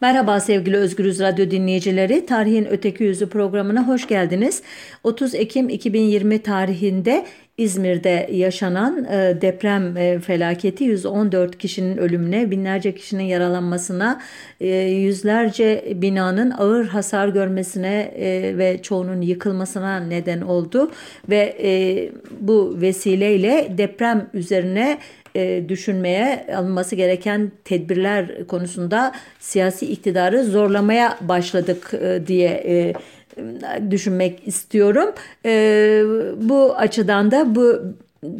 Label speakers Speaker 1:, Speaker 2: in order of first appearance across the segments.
Speaker 1: Merhaba sevgili Özgürüz Radyo dinleyicileri. Tarihin Öteki Yüzü programına hoş geldiniz. 30 Ekim 2020 tarihinde İzmir'de yaşanan e, deprem e, felaketi 114 kişinin ölümüne, binlerce kişinin yaralanmasına, e, yüzlerce binanın ağır hasar görmesine ve çoğunun yıkılmasına neden oldu ve bu vesileyle deprem üzerine düşünmeye alınması gereken tedbirler konusunda siyasi iktidarı zorlamaya başladık diye düşünmek istiyorum. Ee, bu açıdan da bu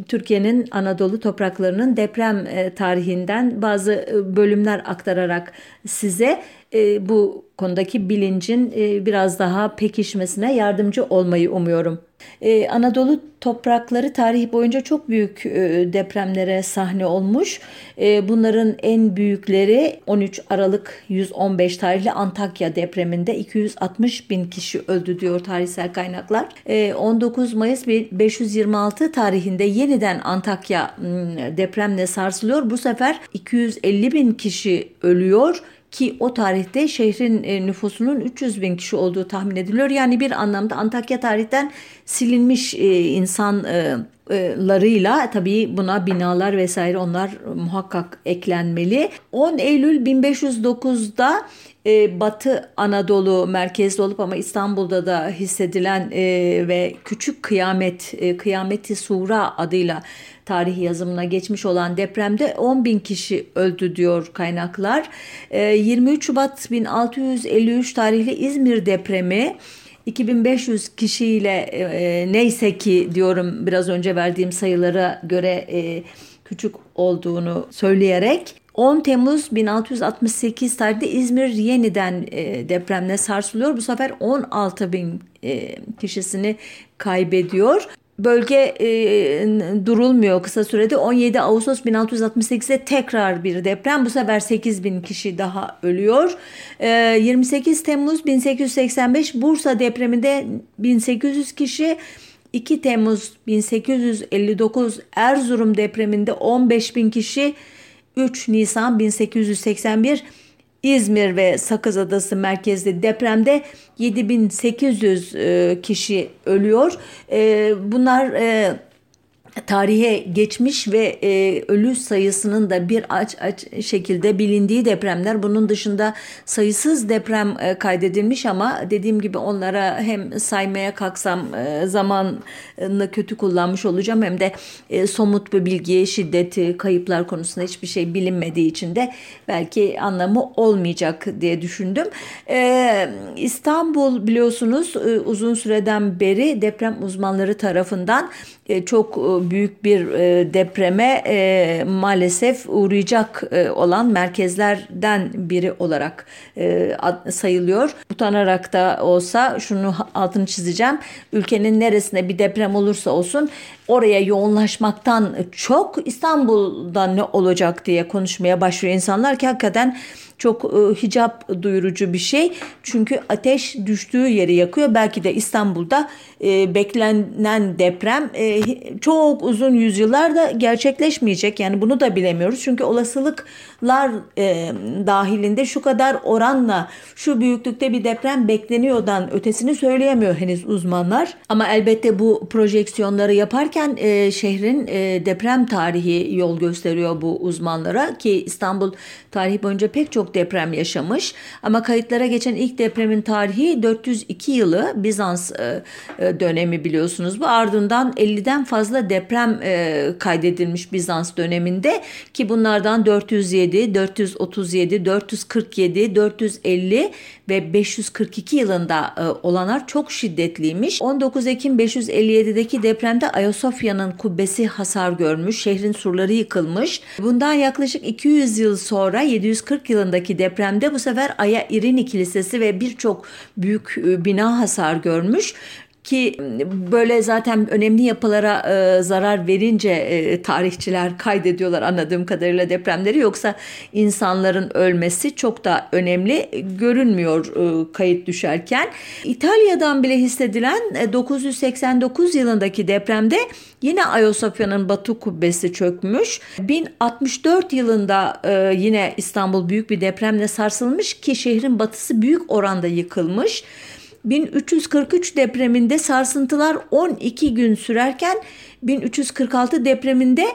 Speaker 1: Türkiye'nin Anadolu topraklarının deprem e, tarihinden bazı e, bölümler aktararak size e, bu konudaki bilincin biraz daha pekişmesine yardımcı olmayı umuyorum. Ee, Anadolu toprakları tarih boyunca çok büyük e, depremlere sahne olmuş. E, bunların en büyükleri 13 Aralık 115 tarihli Antakya depreminde 260 bin kişi öldü diyor tarihsel kaynaklar. E, 19 Mayıs 526 tarihinde yeniden Antakya depremle sarsılıyor. Bu sefer 250 bin kişi ölüyor ki o tarihte şehrin e, nüfusunun 300 bin kişi olduğu tahmin ediliyor. Yani bir anlamda Antakya tarihten silinmiş e, insanlarıyla e, tabii buna binalar vesaire onlar muhakkak eklenmeli. 10 Eylül 1509'da Batı Anadolu merkezli olup ama İstanbul'da da hissedilen ve küçük kıyamet, kıyameti sura adıyla tarih yazımına geçmiş olan depremde 10 bin kişi öldü diyor kaynaklar. 23 ee, Şubat 1653 tarihli İzmir depremi 2500 kişiyle e, e, neyse ki diyorum biraz önce verdiğim sayılara göre e, küçük olduğunu söyleyerek 10 Temmuz 1668 tarihinde İzmir yeniden e, depremle sarsılıyor. Bu sefer 16 bin e, kişisini kaybediyor bölge e, durulmuyor kısa sürede. 17 Ağustos 1668'de tekrar bir deprem. Bu sefer 8 bin kişi daha ölüyor. E, 28 Temmuz 1885 Bursa depreminde 1800 kişi 2 Temmuz 1859 Erzurum depreminde 15 bin kişi 3 Nisan 1881 İzmir ve Sakız Adası merkezli depremde 7800 e, kişi ölüyor. E, bunlar e, tarihe geçmiş ve e, ölü sayısının da bir aç aç şekilde bilindiği depremler. Bunun dışında sayısız deprem e, kaydedilmiş ama dediğim gibi onlara hem saymaya kalksam e, zamanını kötü kullanmış olacağım hem de e, somut bir bilgi, şiddeti, kayıplar konusunda hiçbir şey bilinmediği için de belki anlamı olmayacak diye düşündüm. E, İstanbul biliyorsunuz e, uzun süreden beri deprem uzmanları tarafından e, çok e, büyük bir e, depreme maalesef uğrayacak olan merkezlerden biri olarak sayılıyor. Utanarak da olsa şunu altını çizeceğim. Ülkenin neresinde bir deprem olursa olsun oraya yoğunlaşmaktan çok İstanbul'da ne olacak diye konuşmaya başlıyor insanlar ki hakikaten çok e, hicap duyurucu bir şey. Çünkü ateş düştüğü yeri yakıyor. Belki de İstanbul'da e, beklenen deprem e, çok uzun yüzyıllarda gerçekleşmeyecek. Yani bunu da bilemiyoruz. Çünkü olasılıklar e, dahilinde şu kadar oranla şu büyüklükte bir deprem bekleniyordan ötesini söyleyemiyor henüz uzmanlar. Ama elbette bu projeksiyonları yaparken e, şehrin e, deprem tarihi yol gösteriyor bu uzmanlara ki İstanbul tarihi boyunca pek çok deprem yaşamış. Ama kayıtlara geçen ilk depremin tarihi 402 yılı Bizans e, e, dönemi biliyorsunuz. Bu ardından 50'den fazla deprem e, kaydedilmiş Bizans döneminde ki bunlardan 407, 437, 447, 450 ve 542 yılında olanlar çok şiddetliymiş. 19 Ekim 557'deki depremde Ayasofya'nın kubbesi hasar görmüş, şehrin surları yıkılmış. Bundan yaklaşık 200 yıl sonra 740 yılındaki depremde bu sefer Aya İrini Kilisesi ve birçok büyük bina hasar görmüş ki böyle zaten önemli yapılara e, zarar verince e, tarihçiler kaydediyorlar anladığım kadarıyla depremleri yoksa insanların ölmesi çok da önemli görünmüyor e, kayıt düşerken. İtalya'dan bile hissedilen 989 e, yılındaki depremde yine Ayasofya'nın batı kubbesi çökmüş. 1064 yılında e, yine İstanbul büyük bir depremle sarsılmış ki şehrin batısı büyük oranda yıkılmış. 1343 depreminde sarsıntılar 12 gün sürerken 1346 depreminde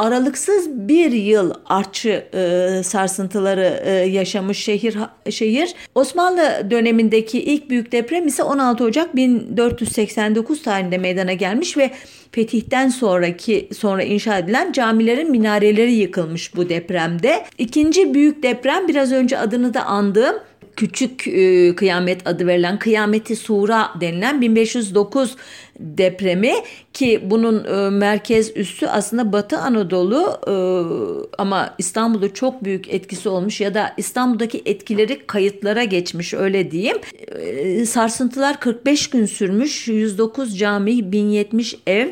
Speaker 1: aralıksız bir yıl artçı e, sarsıntıları e, yaşamış şehir şehir. Osmanlı dönemindeki ilk büyük deprem ise 16 Ocak 1489 tarihinde meydana gelmiş ve fetihten sonraki sonra inşa edilen camilerin minareleri yıkılmış bu depremde. İkinci büyük deprem biraz önce adını da andığım küçük e, kıyamet adı verilen kıyameti sura denilen 1509 depremi ki bunun e, merkez üssü aslında Batı Anadolu e, ama İstanbul'da çok büyük etkisi olmuş ya da İstanbul'daki etkileri kayıtlara geçmiş öyle diyeyim. E, sarsıntılar 45 gün sürmüş 109 cami 1070 ev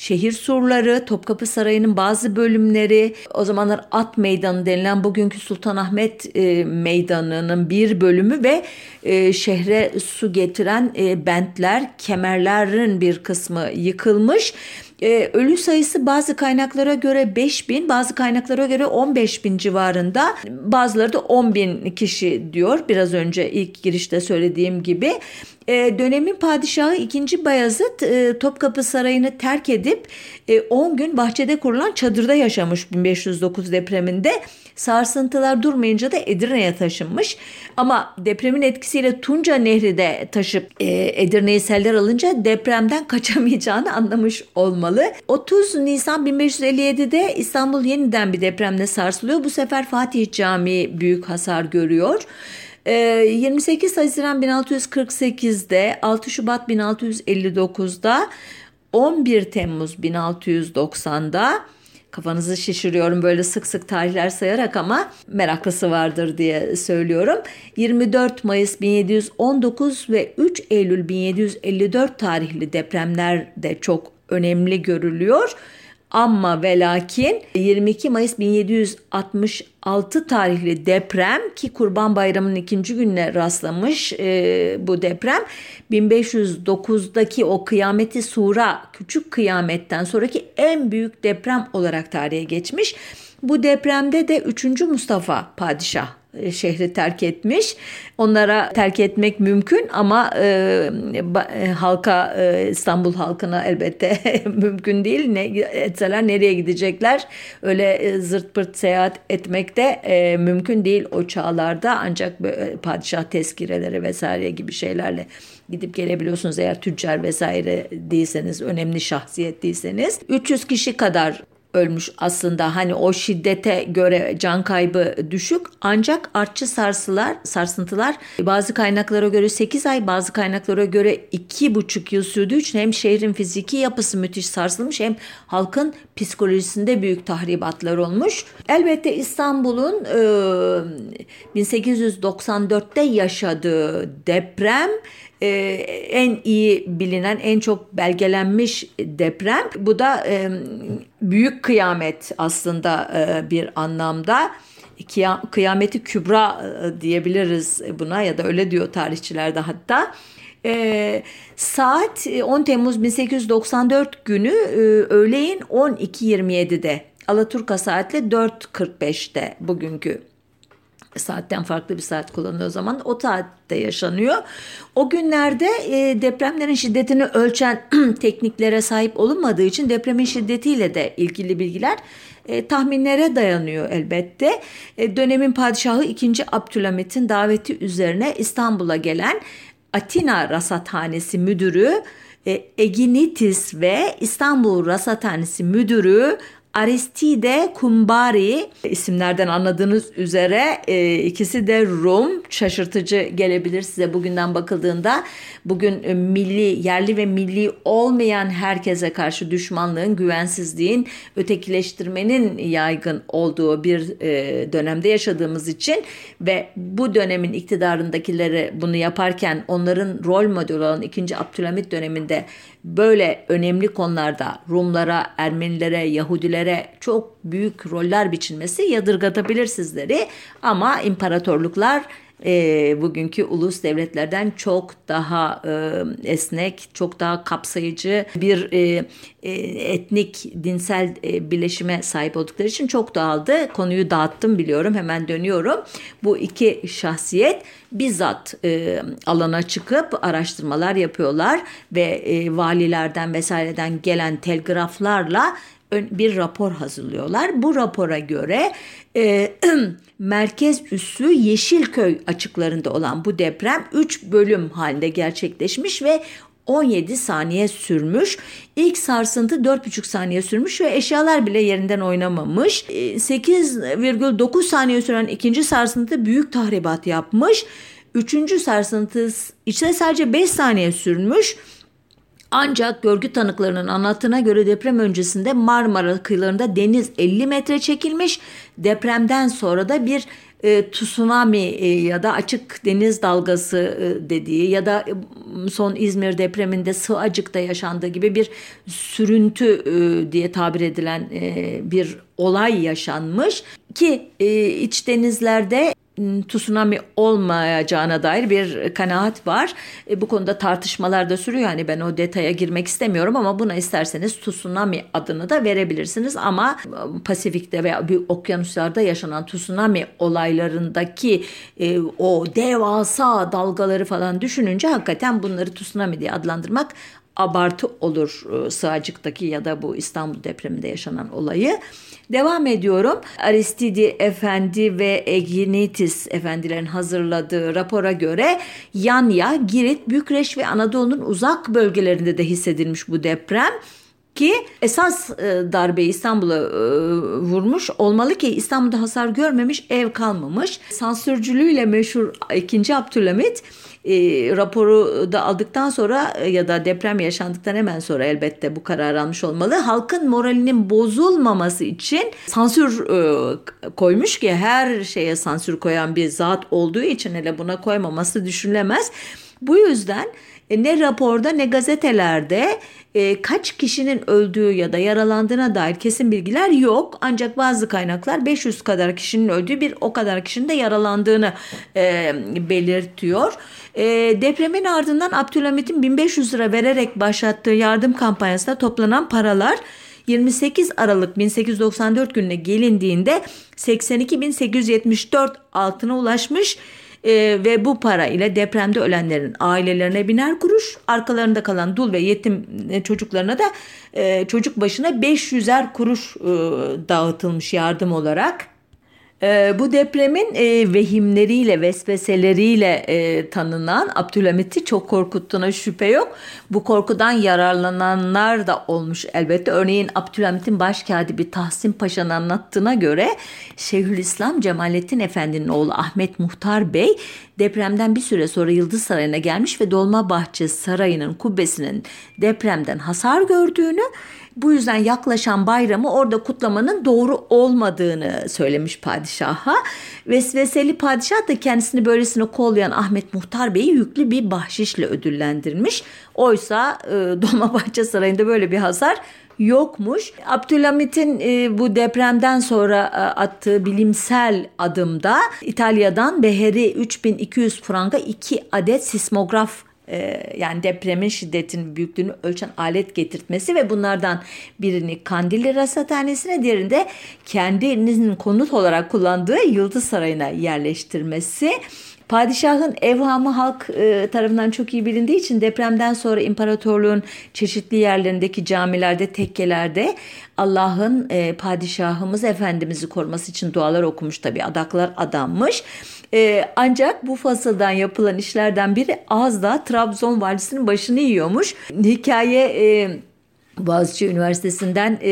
Speaker 1: şehir surları, Topkapı Sarayı'nın bazı bölümleri, o zamanlar At Meydanı denilen bugünkü Sultanahmet e, Meydanı'nın bir bölümü ve e, şehre su getiren e, bentler, kemerlerin bir kısmı yıkılmış. Ee, ölü sayısı bazı kaynaklara göre 5 bin, bazı kaynaklara göre 15 bin civarında. Bazıları da 10 bin kişi diyor. Biraz önce ilk girişte söylediğim gibi. Ee, dönemin padişahı 2. Bayezid e, Topkapı Sarayı'nı terk edip e, 10 gün bahçede kurulan çadırda yaşamış 1509 depreminde. Sarsıntılar durmayınca da Edirne'ye taşınmış. Ama depremin etkisiyle Tunca Nehri de taşıp e, Edirne'yi seller alınca depremden kaçamayacağını anlamış olmalı. 30 Nisan 1557'de İstanbul yeniden bir depremle sarsılıyor. Bu sefer Fatih Camii büyük hasar görüyor. 28 ee, Haziran 1648'de, 6 Şubat 1659'da, 11 Temmuz 1690'da kafanızı şişiriyorum böyle sık sık tarihler sayarak ama meraklısı vardır diye söylüyorum. 24 Mayıs 1719 ve 3 Eylül 1754 tarihli depremler de çok önemli görülüyor. Ama ve lakin 22 Mayıs 1766 tarihli deprem ki Kurban Bayramı'nın ikinci gününe rastlamış e, bu deprem 1509'daki o kıyameti sura küçük kıyametten sonraki en büyük deprem olarak tarihe geçmiş. Bu depremde de 3. Mustafa padişah şehri terk etmiş. Onlara terk etmek mümkün ama e, e, halka e, İstanbul halkına elbette mümkün değil. Ne etseler nereye gidecekler? Öyle e, zırt pırt seyahat etmek de e, mümkün değil o çağlarda. Ancak böyle, padişah tezkireleri vesaire gibi şeylerle gidip gelebiliyorsunuz eğer tüccar vesaire değilseniz, önemli şahsiyet değilseniz. 300 kişi kadar ölmüş aslında. Hani o şiddete göre can kaybı düşük ancak artçı sarsılar, sarsıntılar bazı kaynaklara göre 8 ay bazı kaynaklara göre 2,5 yıl sürdüğü için hem şehrin fiziki yapısı müthiş sarsılmış hem halkın psikolojisinde büyük tahribatlar olmuş. Elbette İstanbul'un e, 1894'te yaşadığı deprem e, en iyi bilinen, en çok belgelenmiş deprem. Bu da e, büyük kıyamet aslında e, bir anlamda. Kıyameti kübra e, diyebiliriz buna ya da öyle diyor tarihçiler de hatta. E, saat 10 Temmuz 1894 günü e, öğleyin 12.27'de Alaturka saatle 4.45'te bugünkü saatten farklı bir saat kullanıyor o zaman. O saatte yaşanıyor. O günlerde e, depremlerin şiddetini ölçen tekniklere sahip olunmadığı için depremin şiddetiyle de ilgili bilgiler e, tahminlere dayanıyor elbette. E, dönemin padişahı 2. Abdülhamit'in daveti üzerine İstanbul'a gelen Atina Rasathanesi Müdürü e, Eginitis ve İstanbul Rasathanesi Müdürü Aristide Kumbari isimlerden anladığınız üzere e, ikisi de Rum. Şaşırtıcı gelebilir size bugünden bakıldığında. Bugün e, milli, yerli ve milli olmayan herkese karşı düşmanlığın, güvensizliğin, ötekileştirmenin yaygın olduğu bir e, dönemde yaşadığımız için ve bu dönemin iktidarındakileri bunu yaparken onların rol modeli olan 2. Abdülhamit döneminde böyle önemli konularda Rumlara, Ermenilere, Yahudilere çok büyük roller biçilmesi yadırgatabilir sizleri ama imparatorluklar e, bugünkü ulus devletlerden çok daha e, esnek, çok daha kapsayıcı bir e, e, etnik, dinsel e, birleşime sahip oldukları için çok dağıldı. Konuyu dağıttım biliyorum, hemen dönüyorum. Bu iki şahsiyet bizzat e, alana çıkıp araştırmalar yapıyorlar ve e, valilerden vesaireden gelen telgraflarla bir rapor hazırlıyorlar. Bu rapora göre e, merkez üssü Yeşilköy açıklarında olan bu deprem 3 bölüm halinde gerçekleşmiş ve 17 saniye sürmüş. İlk sarsıntı 4,5 saniye sürmüş ve eşyalar bile yerinden oynamamış. 8,9 saniye süren ikinci sarsıntı büyük tahribat yapmış. Üçüncü sarsıntı içine sadece 5 saniye sürmüş. Ancak görgü tanıklarının anlattığına göre deprem öncesinde Marmara kıyılarında deniz 50 metre çekilmiş. Depremden sonra da bir e, tsunami e, ya da açık deniz dalgası e, dediği ya da e, son İzmir depreminde Sığacık'ta yaşandığı gibi bir sürüntü e, diye tabir edilen e, bir olay yaşanmış ki e, iç denizlerde tsunami olmayacağına dair bir kanaat var. E, bu konuda tartışmalar da sürüyor. Yani ben o detaya girmek istemiyorum ama buna isterseniz tsunami adını da verebilirsiniz. Ama e, Pasifik'te veya büyük okyanuslarda yaşanan tsunami olaylarındaki e, o devasa dalgaları falan düşününce hakikaten bunları tsunami diye adlandırmak abartı olur e, Sığacık'taki ya da bu İstanbul depreminde yaşanan olayı. Devam ediyorum. Aristidi Efendi ve Eginitis Efendilerin hazırladığı rapora göre Yanya, Girit, Bükreş ve Anadolu'nun uzak bölgelerinde de hissedilmiş bu deprem ki esas e, darbeyi İstanbul'a e, vurmuş olmalı ki İstanbul'da hasar görmemiş, ev kalmamış. Sansürcülüğüyle meşhur 2. Abdülhamit e, raporu da aldıktan sonra e, ya da deprem yaşandıktan hemen sonra elbette bu karar almış olmalı. Halkın moralinin bozulmaması için sansür e, koymuş ki her şeye sansür koyan bir zat olduğu için hele buna koymaması düşünülemez. Bu yüzden ne raporda ne gazetelerde e, kaç kişinin öldüğü ya da yaralandığına dair kesin bilgiler yok. Ancak bazı kaynaklar 500 kadar kişinin öldüğü bir o kadar kişinin de yaralandığını e, belirtiyor. E, depremin ardından Abdülhamit'in 1500 lira vererek başlattığı yardım kampanyasında toplanan paralar 28 Aralık 1894 gününe gelindiğinde 82.874 altına ulaşmış e, ve bu para ile depremde ölenlerin ailelerine biner kuruş, arkalarında kalan dul ve yetim e, çocuklarına da e, çocuk başına 500'er kuruş e, dağıtılmış yardım olarak. E, bu depremin e, vehimleriyle, vesveseleriyle e, tanınan Abdülhamit'i çok korkuttuğuna şüphe yok. Bu korkudan yararlananlar da olmuş elbette. Örneğin Abdülhamit'in başkatibi Tahsin Paşa'nın anlattığına göre Şeyhülislam Cemalettin Efendi'nin oğlu Ahmet Muhtar Bey depremden bir süre sonra Yıldız Sarayı'na gelmiş ve Dolmabahçe Sarayı'nın kubbesinin depremden hasar gördüğünü bu yüzden yaklaşan bayramı orada kutlamanın doğru olmadığını söylemiş padişaha. Vesveseli padişah da kendisini böylesine kollayan Ahmet Muhtar Bey'i yüklü bir bahşişle ödüllendirmiş. Oysa e, Dolmabahçe Sarayı'nda böyle bir hasar yokmuş. Abdülhamit'in e, bu depremden sonra e, attığı bilimsel adımda İtalya'dan beheri 3200 franga 2 adet sismograf e, yani depremin şiddetinin büyüklüğünü ölçen alet getirtmesi ve bunlardan birini Kandilli Rasathanesi'ne diğerinde kendinizin konut olarak kullandığı Yıldız Sarayı'na yerleştirmesi Padişahın evhamı halk e, tarafından çok iyi bilindiği için depremden sonra imparatorluğun çeşitli yerlerindeki camilerde, tekkelerde Allah'ın e, padişahımız Efendimiz'i koruması için dualar okumuş tabi adaklar adanmış. E, ancak bu fasıldan yapılan işlerden biri az da Trabzon valisinin başını yiyormuş. Hikaye... E, Boğaziçi Üniversitesi'nden e,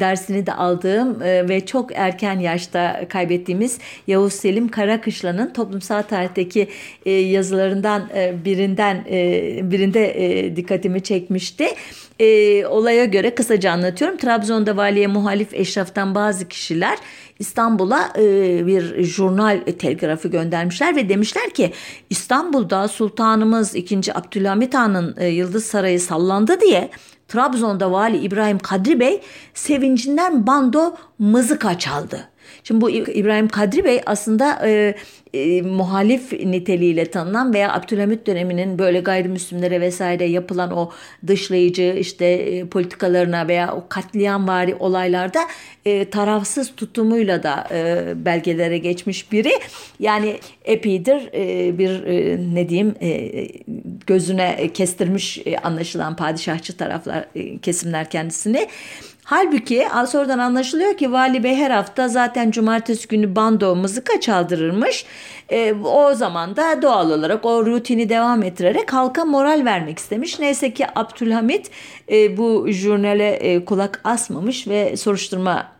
Speaker 1: dersini de aldığım e, ve çok erken yaşta kaybettiğimiz Yavuz Selim Karakışla'nın toplumsal tarihteki e, yazılarından e, birinden e, birinde e, dikkatimi çekmişti. E, olaya göre kısaca anlatıyorum. Trabzon'da valiye muhalif eşraftan bazı kişiler İstanbul'a e, bir jurnal telgrafı göndermişler ve demişler ki İstanbul'da Sultanımız 2. Abdülhamit Han'ın e, Yıldız Sarayı sallandı diye Trabzon'da Vali İbrahim Kadri Bey sevincinden bando mızıka çaldı. Şimdi bu İbrahim Kadri Bey aslında e, e, muhalif niteliğiyle tanınan veya Abdülhamit döneminin böyle gayrimüslimlere vesaire yapılan o dışlayıcı işte e, politikalarına veya o katliamvari olaylarda e, tarafsız tutumuyla da e, belgelere geçmiş biri. Yani epidir e, bir e, ne diyeyim e, gözüne kestirmiş e, anlaşılan padişahçı taraflar e, kesimler kendisini. Halbuki sonradan anlaşılıyor ki Vali Bey her hafta zaten cumartesi günü bando mızıka çaldırırmış. E, o zaman da doğal olarak o rutini devam ettirerek halka moral vermek istemiş. Neyse ki Abdülhamit e, bu jurnale e, kulak asmamış ve soruşturma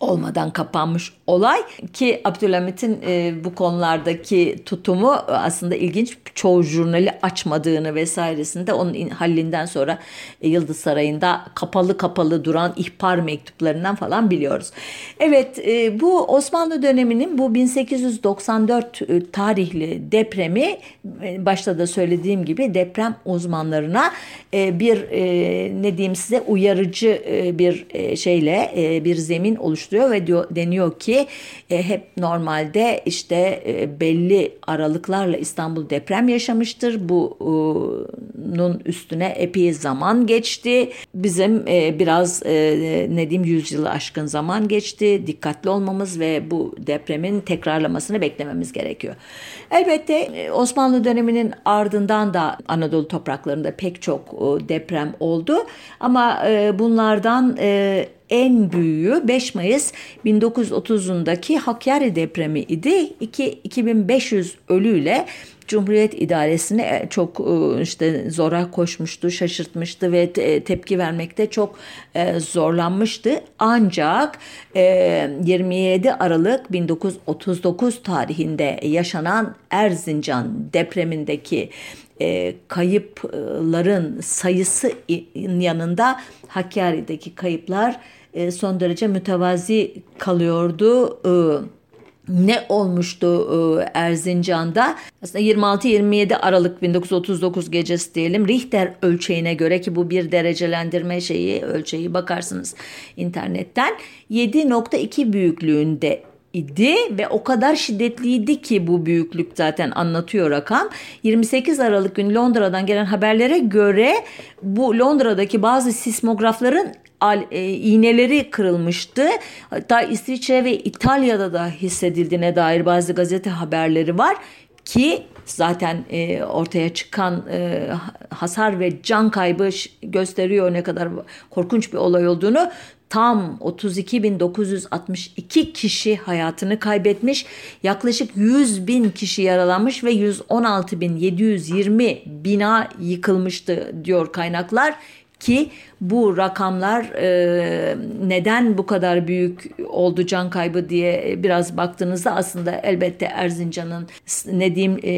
Speaker 1: olmadan kapanmış olay ki Abdülhamit'in e, bu konulardaki tutumu aslında ilginç. Çoğu jurnali açmadığını vesairesinde onun hallinden sonra e, Yıldız Sarayı'nda kapalı kapalı duran ihbar mektuplarından falan biliyoruz. Evet e, bu Osmanlı döneminin bu 1894 e, tarihli depremi e, başta da söylediğim gibi deprem uzmanlarına e, bir e, ne diyeyim size uyarıcı e, bir e, şeyle e, bir zemin oluşturuyor ve diyor, deniyor ki e, hep normalde işte e, belli aralıklarla İstanbul deprem yaşamıştır. Bunun üstüne epey zaman geçti. Bizim e, biraz e, ne diyeyim yüzyılı aşkın zaman geçti. Dikkatli olmamız ve bu depremin tekrarlamasını beklememiz gerekiyor. Elbette e, Osmanlı döneminin ardından da Anadolu topraklarında pek çok e, deprem oldu. Ama e, bunlardan en büyüğü 5 Mayıs 1930'undaki Hakkari depremi idi. 2, 2500 ölüyle Cumhuriyet idaresini e, çok e, işte zora koşmuştu, şaşırtmıştı ve tepki vermekte çok e, zorlanmıştı. Ancak 27 Aralık 1939 tarihinde yaşanan Erzincan depremindeki kayıpların sayısı yanında Hakkari'deki kayıplar e, son derece mütevazi kalıyordu. E, ne olmuştu e, Erzincan'da? Aslında 26-27 Aralık 1939 gecesi diyelim Richter ölçeğine göre ki bu bir derecelendirme şeyi ölçeği bakarsınız internetten 7.2 büyüklüğünde idi ve o kadar şiddetliydi ki bu büyüklük zaten anlatıyor rakam. 28 Aralık günü Londra'dan gelen haberlere göre bu Londra'daki bazı sismografların e, iğneleri kırılmıştı. Hatta İsviçre ve İtalya'da da hissedildiğine dair bazı gazete haberleri var ki zaten e, ortaya çıkan e, hasar ve can kaybı gösteriyor ne kadar korkunç bir olay olduğunu. Tam 32.962 kişi hayatını kaybetmiş, yaklaşık 100 bin kişi yaralanmış ve 116.720 bina yıkılmıştı diyor kaynaklar ki bu rakamlar e, neden bu kadar büyük oldu can kaybı diye biraz baktığınızda aslında elbette Erzincan'ın ne diyeyim e,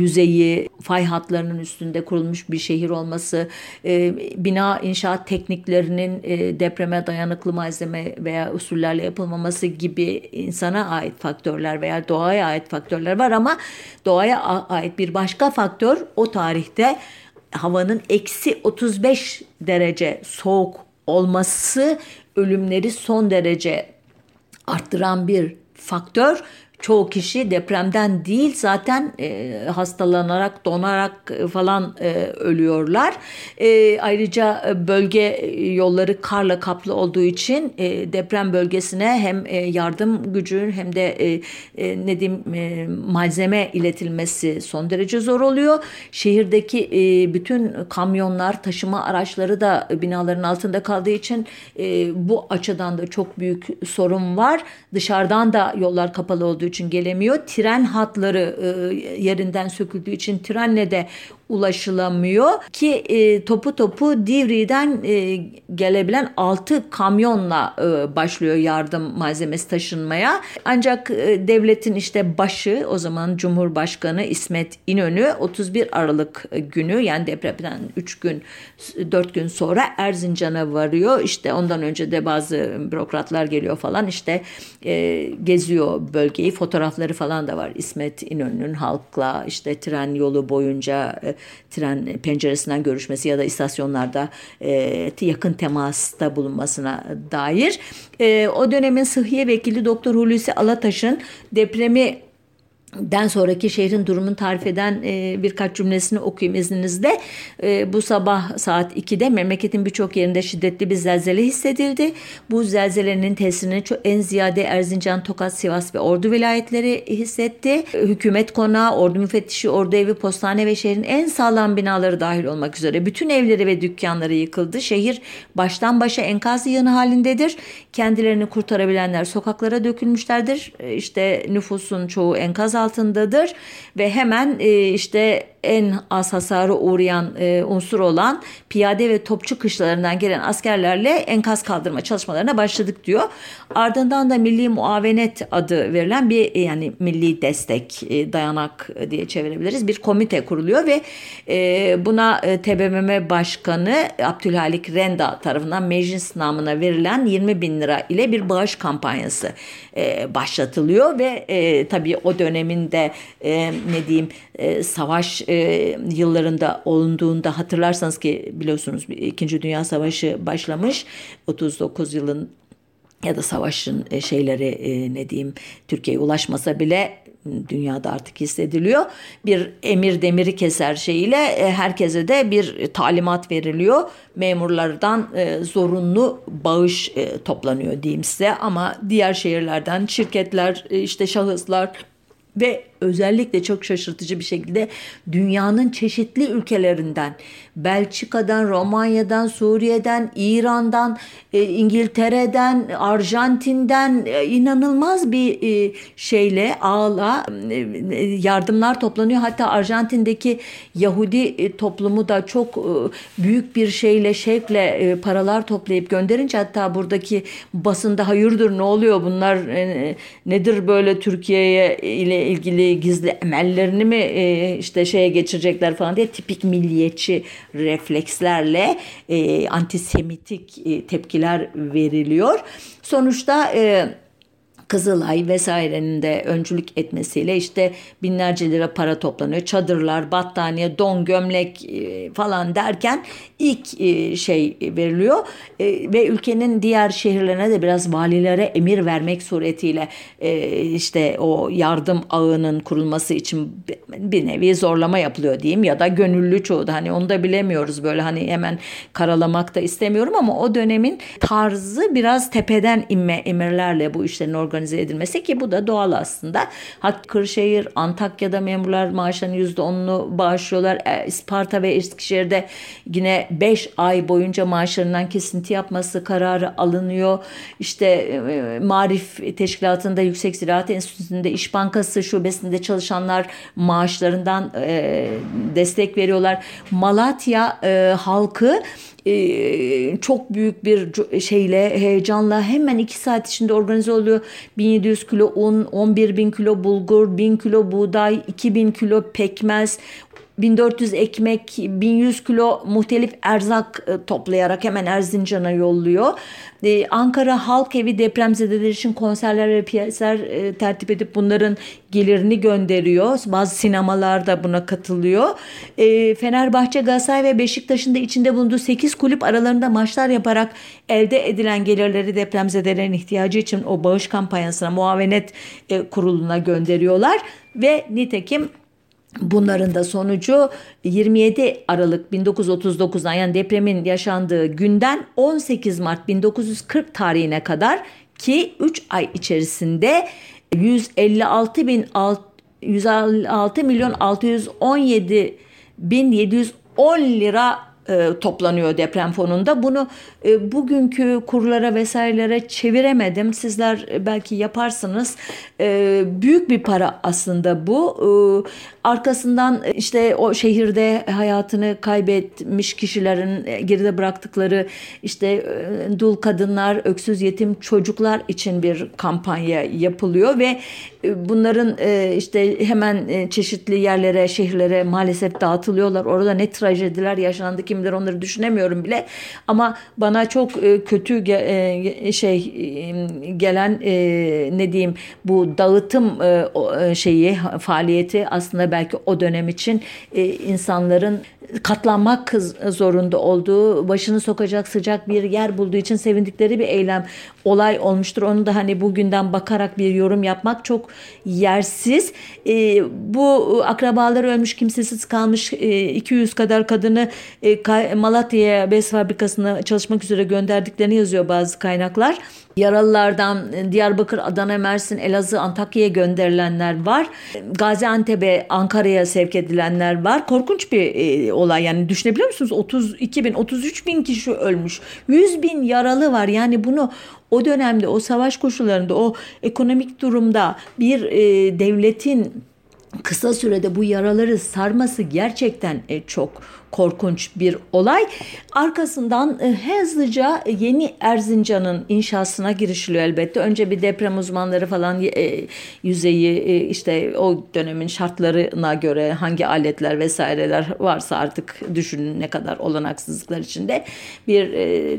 Speaker 1: yüzeyi fay hatlarının üstünde kurulmuş bir şehir olması e, bina inşaat tekniklerinin e, depreme dayanıklı malzeme veya usullerle yapılmaması gibi insana ait faktörler veya doğaya ait faktörler var ama doğaya ait bir başka faktör o tarihte havanın eksi 35 derece soğuk olması ölümleri son derece arttıran bir faktör çoğu kişi depremden değil zaten e, hastalanarak donarak e, falan e, ölüyorlar. E, ayrıca e, bölge e, yolları karla kaplı olduğu için e, deprem bölgesine hem e, yardım gücü hem de e, e, ne diyeyim e, malzeme iletilmesi son derece zor oluyor. Şehirdeki e, bütün kamyonlar, taşıma araçları da binaların altında kaldığı için e, bu açıdan da çok büyük sorun var. Dışarıdan da yollar kapalı olduğu için gelemiyor. Tren hatları e, yerinden söküldüğü için trenle de ulaşılamıyor ki e, topu topu Divri'den e, gelebilen 6 kamyonla e, başlıyor yardım malzemesi taşınmaya. Ancak e, devletin işte başı o zaman Cumhurbaşkanı İsmet İnönü 31 Aralık günü yani depremden 3 gün 4 gün sonra Erzincan'a varıyor. İşte ondan önce de bazı bürokratlar geliyor falan işte e, geziyor bölgeyi. Fotoğrafları falan da var İsmet İnönü'nün halkla işte tren yolu boyunca e, tren penceresinden görüşmesi ya da istasyonlarda e, yakın temasta bulunmasına dair. E, o dönemin sıhhiye vekili Doktor Hulusi Alataş'ın depremi den sonraki şehrin durumunu tarif eden e, birkaç cümlesini okuyayım izninizle. E, bu sabah saat 2'de memleketin birçok yerinde şiddetli bir zelzele hissedildi. Bu zelzelenin tesirini en ziyade Erzincan, Tokat, Sivas ve Ordu vilayetleri hissetti. Hükümet konağı, ordu müfettişi, ordu evi, postane ve şehrin en sağlam binaları dahil olmak üzere bütün evleri ve dükkanları yıkıldı. Şehir baştan başa enkaz yığını halindedir. Kendilerini kurtarabilenler sokaklara dökülmüşlerdir. E, işte nüfusun çoğu enkaz altındadır ve hemen e, işte en az hasarı uğrayan e, unsur olan piyade ve topçu kışlalarından gelen askerlerle enkaz kaldırma çalışmalarına başladık diyor. Ardından da Milli Muavenet adı verilen bir e, yani milli destek e, dayanak diye çevirebiliriz. Bir komite kuruluyor ve e, buna e, TBMM Başkanı Abdülhalik Renda tarafından meclis namına verilen 20 bin lira ile bir bağış kampanyası e, başlatılıyor ve e, tabii o döneminde e, ne diyeyim e, savaş e, yıllarında olunduğunda hatırlarsanız ki biliyorsunuz İkinci Dünya Savaşı başlamış 39 yılın ya da savaşın e, şeyleri e, ne diyeyim Türkiye'ye ulaşmasa bile dünyada artık hissediliyor. Bir emir demiri keser şeyiyle e, herkese de bir talimat veriliyor. Memurlardan zorunlu bağış toplanıyor diyeyim size ama diğer şehirlerden şirketler işte şahıslar ve özellikle çok şaşırtıcı bir şekilde dünyanın çeşitli ülkelerinden, Belçika'dan, Romanya'dan, Suriye'den, İran'dan, e, İngiltere'den, Arjantin'den e, inanılmaz bir e, şeyle ağla yardımlar toplanıyor. Hatta Arjantin'deki Yahudi toplumu da çok büyük bir şeyle, şevkle paralar toplayıp gönderince hatta buradaki basında hayırdır ne oluyor bunlar nedir böyle Türkiye'ye ile ilgili gizli emellerini mi e, işte şeye geçirecekler falan diye tipik milliyetçi reflekslerle e, antisemitik e, tepkiler veriliyor. Sonuçta e, Kızılay vesairenin de öncülük etmesiyle işte binlerce lira para toplanıyor. Çadırlar, battaniye, don, gömlek e, falan derken ilk e, şey veriliyor e, ve ülkenin diğer şehirlerine de biraz valilere emir vermek suretiyle işte o yardım ağının kurulması için bir nevi zorlama yapılıyor diyeyim ya da gönüllü çoğu da hani onu da bilemiyoruz böyle hani hemen karalamak da istemiyorum ama o dönemin tarzı biraz tepeden inme emirlerle bu işlerin organizasyonu organize edilmesi ki bu da doğal aslında. Kırşehir, Antakya'da memurlar maaşlarının %10'unu bağışlıyorlar. E, Isparta ve Eskişehir'de yine 5 ay boyunca maaşlarından kesinti yapması kararı alınıyor. İşte e, Marif Teşkilatı'nda Yüksek Ziraat Enstitüsü'nde İş Bankası şubesinde çalışanlar maaşlarından e, destek veriyorlar. Malatya e, halkı e, çok büyük bir şeyle heyecanla hemen iki saat içinde organize oluyor. 1700 kilo un, 11 bin kilo bulgur, 1000 kilo buğday, 2000 kilo pekmez, 1400 ekmek, 1100 kilo muhtelif erzak e, toplayarak hemen Erzincan'a yolluyor. Ee, Ankara Halk Evi depremzedeler için konserler ve piyeser e, tertip edip bunların gelirini gönderiyor. Bazı sinemalar da buna katılıyor. Ee, Fenerbahçe, Galatasaray ve Beşiktaş'ın da içinde bulunduğu 8 kulüp aralarında maçlar yaparak elde edilen gelirleri depremzedelerin ihtiyacı için o bağış kampanyasına, muavenet e, kuruluna gönderiyorlar. Ve nitekim Bunların da sonucu 27 Aralık 1939'dan yani depremin yaşandığı günden 18 Mart 1940 tarihine kadar ki 3 ay içerisinde 156 bin 156 milyon 617 bin 710 lira e, toplanıyor deprem fonunda. Bunu e, bugünkü kurlara vesairelere çeviremedim. Sizler belki yaparsınız. E, büyük bir para aslında bu. E, arkasından işte o şehirde hayatını kaybetmiş kişilerin e, geride bıraktıkları işte e, dul kadınlar, öksüz yetim çocuklar için bir kampanya yapılıyor ve e, bunların işte hemen çeşitli yerlere, şehirlere maalesef dağıtılıyorlar. Orada ne trajediler yaşandı kim bilir onları düşünemiyorum bile. Ama bana çok kötü şey gelen ne diyeyim bu dağıtım şeyi faaliyeti aslında belki o dönem için insanların katlanmak zorunda olduğu, başını sokacak sıcak bir yer bulduğu için sevindikleri bir eylem olay olmuştur. Onu da hani bugünden bakarak bir yorum yapmak çok yersiz. E, bu akrabalar ölmüş, kimsesiz kalmış e, 200 kadar kadını e, Malatya'ya bez fabrikasına çalışmak üzere gönderdiklerini yazıyor bazı kaynaklar. Yaralılardan e, Diyarbakır, Adana, Mersin, Elazığ, Antakya'ya gönderilenler var. Gaziantep'e, Ankara'ya sevk edilenler var. Korkunç bir e, olay yani düşünebiliyor musunuz? 32 bin, 33 bin kişi ölmüş. 100 bin yaralı var. Yani bunu o dönemde o savaş koşullarında o ekonomik durumda bir e, devletin kısa sürede bu yaraları sarması gerçekten e, çok korkunç bir olay. Arkasından e, hızlıca yeni Erzincan'ın inşasına girişiliyor elbette. Önce bir deprem uzmanları falan e, yüzeyi e, işte o dönemin şartlarına göre hangi aletler vesaireler varsa artık düşünün ne kadar olanaksızlıklar içinde bir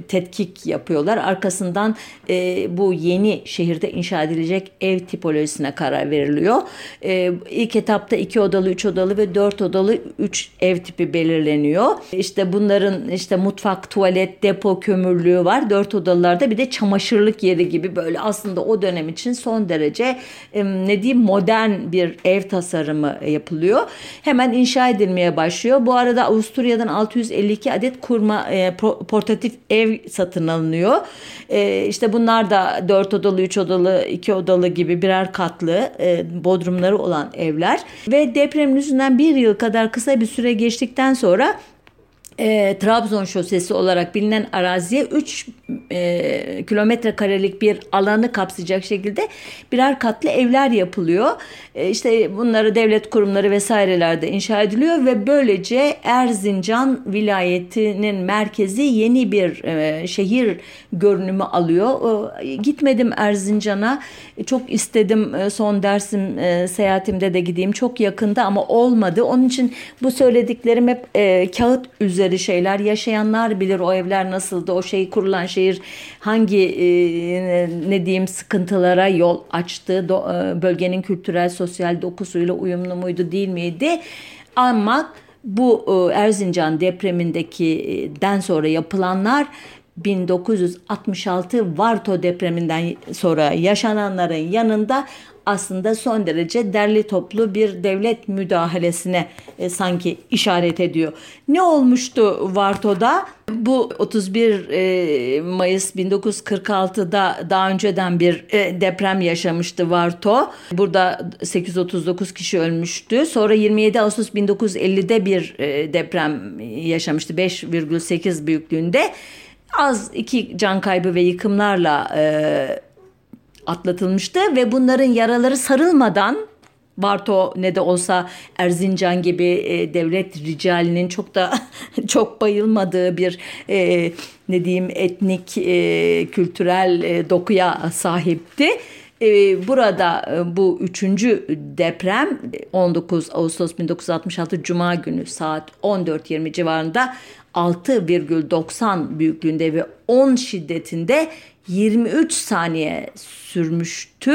Speaker 1: tetkik yapıyorlar. Arkasından bu yeni şehirde inşa edilecek ev tipolojisine karar veriliyor. İlk etapta iki odalı, üç odalı ve dört odalı üç ev tipi belirleniyor deniyor. İşte bunların işte mutfak, tuvalet, depo, kömürlüğü var. Dört odalarda bir de çamaşırlık yeri gibi böyle aslında o dönem için son derece ne diyeyim modern bir ev tasarımı yapılıyor. Hemen inşa edilmeye başlıyor. Bu arada Avusturya'dan 652 adet kurma e, portatif ev satın alınıyor. E, işte bunlar da dört odalı, üç odalı, iki odalı gibi birer katlı e, bodrumları olan evler ve depremin yüzünden bir yıl kadar kısa bir süre geçtikten sonra e, Trabzon şosesi olarak bilinen araziye 3 e, kilometre karelik bir alanı kapsayacak şekilde birer katlı evler yapılıyor. E, işte bunları devlet kurumları vesairelerde inşa ediliyor ve böylece Erzincan vilayetinin merkezi yeni bir e, şehir görünümü alıyor. E, gitmedim Erzincan'a. Çok istedim e, son dersim e, seyahatimde de gideyim. Çok yakında ama olmadı. Onun için bu söylediklerim hep e, kağıt üzerinde üzeri şeyler. Yaşayanlar bilir o evler nasıldı, o şey kurulan şehir hangi e, ne diyeyim sıkıntılara yol açtı, do, e, bölgenin kültürel sosyal dokusuyla uyumlu muydu değil miydi? Ama bu e, Erzincan depremindeki den sonra yapılanlar 1966 Varto depreminden sonra yaşananların yanında aslında son derece derli toplu bir devlet müdahalesine e, sanki işaret ediyor. Ne olmuştu Varto'da? Bu 31 e, Mayıs 1946'da daha önceden bir e, deprem yaşamıştı Varto. Burada 839 kişi ölmüştü. Sonra 27 Ağustos 1950'de bir e, deprem yaşamıştı 5,8 büyüklüğünde. Az iki can kaybı ve yıkımlarla e, atlatılmıştı ve bunların yaraları sarılmadan Barto ne de olsa Erzincan gibi e, devlet ricalinin çok da çok bayılmadığı bir e, ne diyeyim etnik e, kültürel e, dokuya sahipti. E, burada e, bu üçüncü deprem 19 Ağustos 1966 Cuma günü saat 14.20 civarında 6,90 büyüklüğünde ve 10 şiddetinde 23 saniye sürmüştü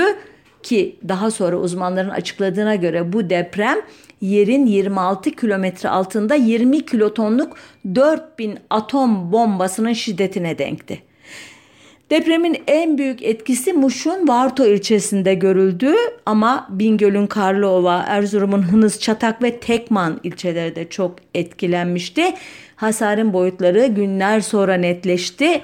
Speaker 1: ki daha sonra uzmanların açıkladığına göre bu deprem yerin 26 kilometre altında 20 kilotonluk 4000 atom bombasının şiddetine denkti. Depremin en büyük etkisi Muş'un Varto ilçesinde görüldü ama Bingöl'ün Karlıova, Erzurum'un Hınız, Çatak ve Tekman ilçeleri de çok etkilenmişti. Hasarın boyutları günler sonra netleşti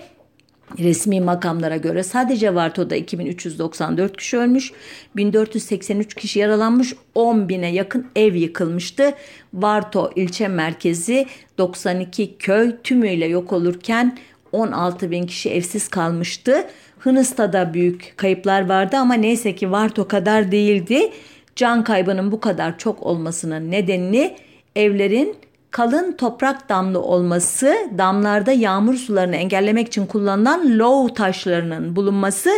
Speaker 1: Resmi makamlara göre sadece Varto'da 2394 kişi ölmüş, 1483 kişi yaralanmış, 10 bine yakın ev yıkılmıştı. Varto ilçe merkezi 92 köy tümüyle yok olurken 16 bin kişi evsiz kalmıştı. Hınıs'ta da büyük kayıplar vardı ama neyse ki Varto kadar değildi. Can kaybının bu kadar çok olmasının nedenini evlerin kalın toprak damlı olması, damlarda yağmur sularını engellemek için kullanılan low taşlarının bulunması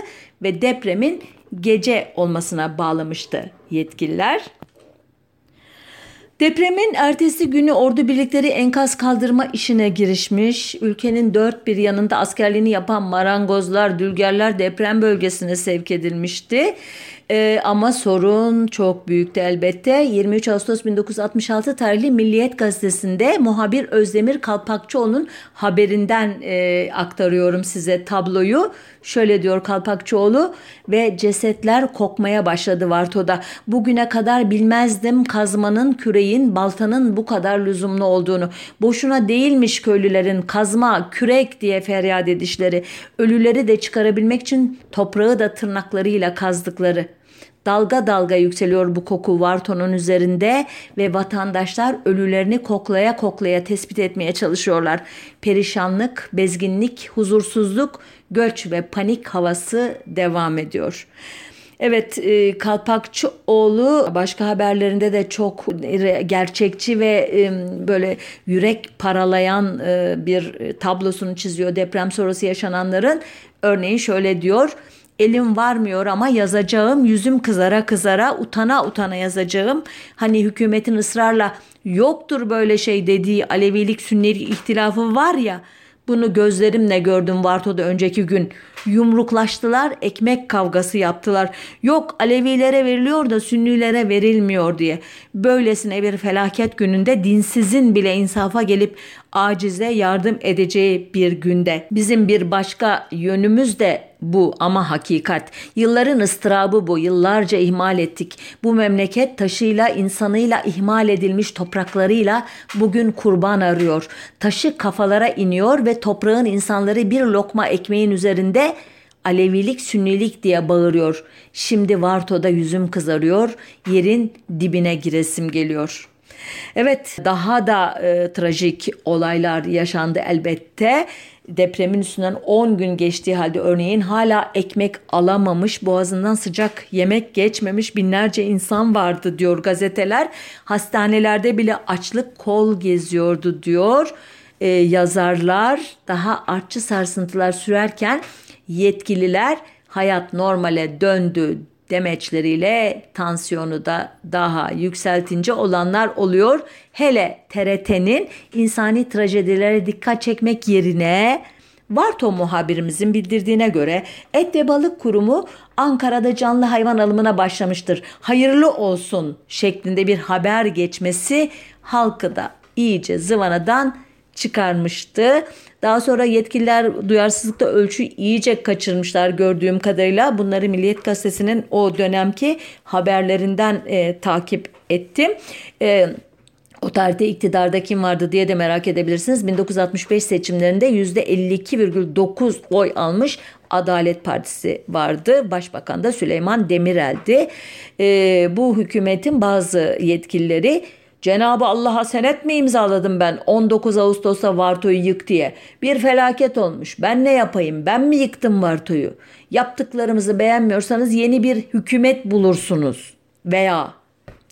Speaker 1: ve depremin gece olmasına bağlamıştı yetkililer. Depremin ertesi günü ordu birlikleri enkaz kaldırma işine girişmiş. Ülkenin dört bir yanında askerliğini yapan marangozlar, dülgerler deprem bölgesine sevk edilmişti. Ee, ama sorun çok büyüktü elbette. 23 Ağustos 1966 tarihli Milliyet Gazetesi'nde muhabir Özdemir Kalpakçıoğlu'nun haberinden e, aktarıyorum size tabloyu. Şöyle diyor Kalpakçıoğlu ve cesetler kokmaya başladı Varto'da. Bugüne kadar bilmezdim kazmanın, küreğin, baltanın bu kadar lüzumlu olduğunu. Boşuna değilmiş köylülerin kazma, kürek diye feryat edişleri. Ölüleri de çıkarabilmek için toprağı da tırnaklarıyla kazdıkları. Dalga dalga yükseliyor bu koku Varton'un üzerinde ve vatandaşlar ölülerini koklaya koklaya tespit etmeye çalışıyorlar. Perişanlık, bezginlik, huzursuzluk, göç ve panik havası devam ediyor. Evet e, Kalpakçıoğlu başka haberlerinde de çok gerçekçi ve e, böyle yürek paralayan e, bir tablosunu çiziyor deprem sonrası yaşananların. Örneğin şöyle diyor elim varmıyor ama yazacağım yüzüm kızara kızara utana utana yazacağım. Hani hükümetin ısrarla yoktur böyle şey dediği Alevilik Sünnilik ihtilafı var ya bunu gözlerimle gördüm Varto'da önceki gün. Yumruklaştılar, ekmek kavgası yaptılar. Yok Alevilere veriliyor da Sünnilere verilmiyor diye. Böylesine bir felaket gününde dinsizin bile insafa gelip acize yardım edeceği bir günde. Bizim bir başka yönümüz de bu ama hakikat. Yılların ıstırabı bu. Yıllarca ihmal ettik. Bu memleket taşıyla, insanıyla ihmal edilmiş topraklarıyla bugün kurban arıyor. Taşı kafalara iniyor ve toprağın insanları bir lokma ekmeğin üzerinde Alevilik, Sünnilik diye bağırıyor. Şimdi Varto'da yüzüm kızarıyor, yerin dibine giresim geliyor.'' Evet daha da e, trajik olaylar yaşandı elbette. Depremin üstünden 10 gün geçtiği halde örneğin hala ekmek alamamış, boğazından sıcak yemek geçmemiş binlerce insan vardı diyor gazeteler. Hastanelerde bile açlık kol geziyordu diyor e, yazarlar. Daha artçı sarsıntılar sürerken yetkililer hayat normale döndü demeçleriyle tansiyonu da daha yükseltince olanlar oluyor. Hele TRT'nin insani trajedilere dikkat çekmek yerine Varto muhabirimizin bildirdiğine göre Et ve Balık Kurumu Ankara'da canlı hayvan alımına başlamıştır. Hayırlı olsun şeklinde bir haber geçmesi halkı da iyice zıvanadan çıkarmıştı. Daha sonra yetkililer duyarsızlıkta ölçü iyice kaçırmışlar gördüğüm kadarıyla. Bunları Milliyet Gazetesi'nin o dönemki haberlerinden e, takip ettim. E, o tarihte iktidarda kim vardı diye de merak edebilirsiniz. 1965 seçimlerinde %52,9 oy almış Adalet Partisi vardı. Başbakan da Süleyman Demirel'di. E, bu hükümetin bazı yetkilileri Cenabı Allah'a senet mi imzaladım ben 19 Ağustos'ta Varto'yu yık diye. Bir felaket olmuş. Ben ne yapayım? Ben mi yıktım Varto'yu? Yaptıklarımızı beğenmiyorsanız yeni bir hükümet bulursunuz. Veya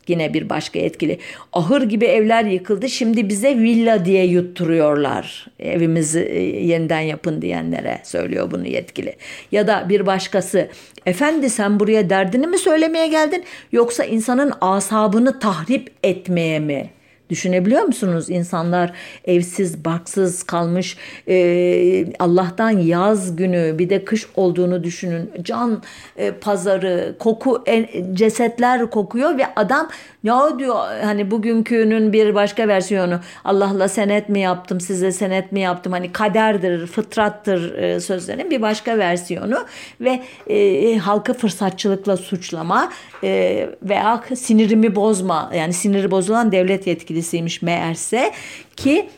Speaker 1: Yine bir başka etkili. Ahır gibi evler yıkıldı. Şimdi bize villa diye yutturuyorlar. Evimizi e, yeniden yapın diyenlere söylüyor bunu yetkili. Ya da bir başkası efendi sen buraya derdini mi söylemeye geldin yoksa insanın asabını tahrip etmeye mi? Düşünebiliyor musunuz? İnsanlar evsiz, barksız kalmış. E, Allah'tan yaz günü bir de kış olduğunu düşünün. Can e, pazarı, koku, e, cesetler kokuyor ve adam ya diyor hani bugünkünün bir başka versiyonu Allah'la senet mi yaptım size senet mi yaptım hani kaderdir fıtrattır e, sözlerinin bir başka versiyonu ve e, halkı fırsatçılıkla suçlama e, veya sinirimi bozma yani siniri bozulan devlet yetkilisiymiş meğerse ki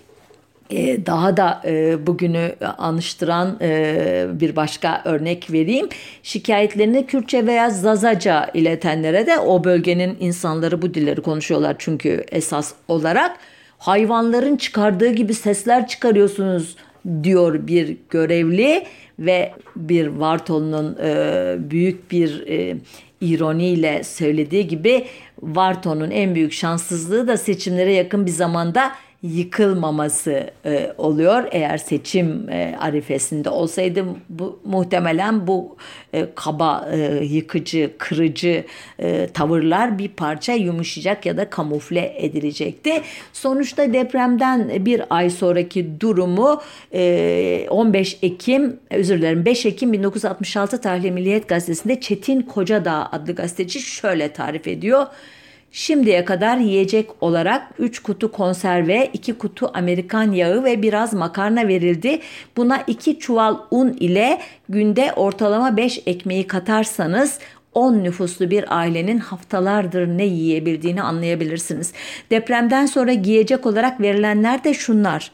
Speaker 1: e, daha da e, bugünü anıştıran e, bir başka örnek vereyim. Şikayetlerini Kürtçe veya Zazaca iletenlere de o bölgenin insanları bu dilleri konuşuyorlar çünkü esas olarak hayvanların çıkardığı gibi sesler çıkarıyorsunuz diyor bir görevli ve bir Vartol'un büyük bir ironiyle söylediği gibi Varton'un en büyük şanssızlığı da seçimlere yakın bir zamanda yıkılmaması e, oluyor. Eğer seçim e, arifesinde olsaydı bu muhtemelen bu e, kaba, e, yıkıcı, kırıcı e, tavırlar bir parça yumuşayacak ya da kamufle edilecekti. Sonuçta depremden bir ay sonraki durumu e, 15 Ekim, özür dilerim 5 Ekim 1966 tarihli Milliyet Gazetesi'nde Çetin Kocadağ adlı gazeteci şöyle tarif ediyor. Şimdiye kadar yiyecek olarak 3 kutu konserve, 2 kutu Amerikan yağı ve biraz makarna verildi. Buna 2 çuval un ile günde ortalama 5 ekmeği katarsanız 10 nüfuslu bir ailenin haftalardır ne yiyebildiğini anlayabilirsiniz. Depremden sonra giyecek olarak verilenler de şunlar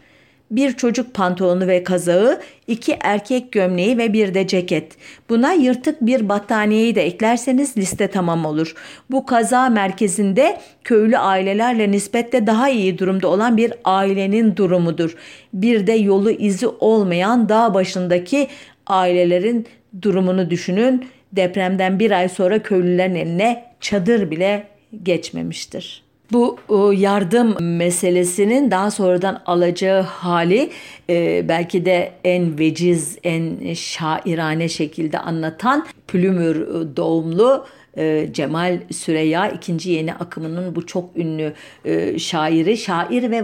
Speaker 1: bir çocuk pantolonu ve kazağı, iki erkek gömleği ve bir de ceket. Buna yırtık bir battaniyeyi de eklerseniz liste tamam olur. Bu kaza merkezinde köylü ailelerle nispetle daha iyi durumda olan bir ailenin durumudur. Bir de yolu izi olmayan dağ başındaki ailelerin durumunu düşünün. Depremden bir ay sonra köylülerin eline çadır bile geçmemiştir. Bu yardım meselesinin daha sonradan alacağı hali e, belki de en veciz, en şairane şekilde anlatan Plümür doğumlu e, Cemal Süreya ikinci yeni akımının bu çok ünlü e, şairi. Şair ve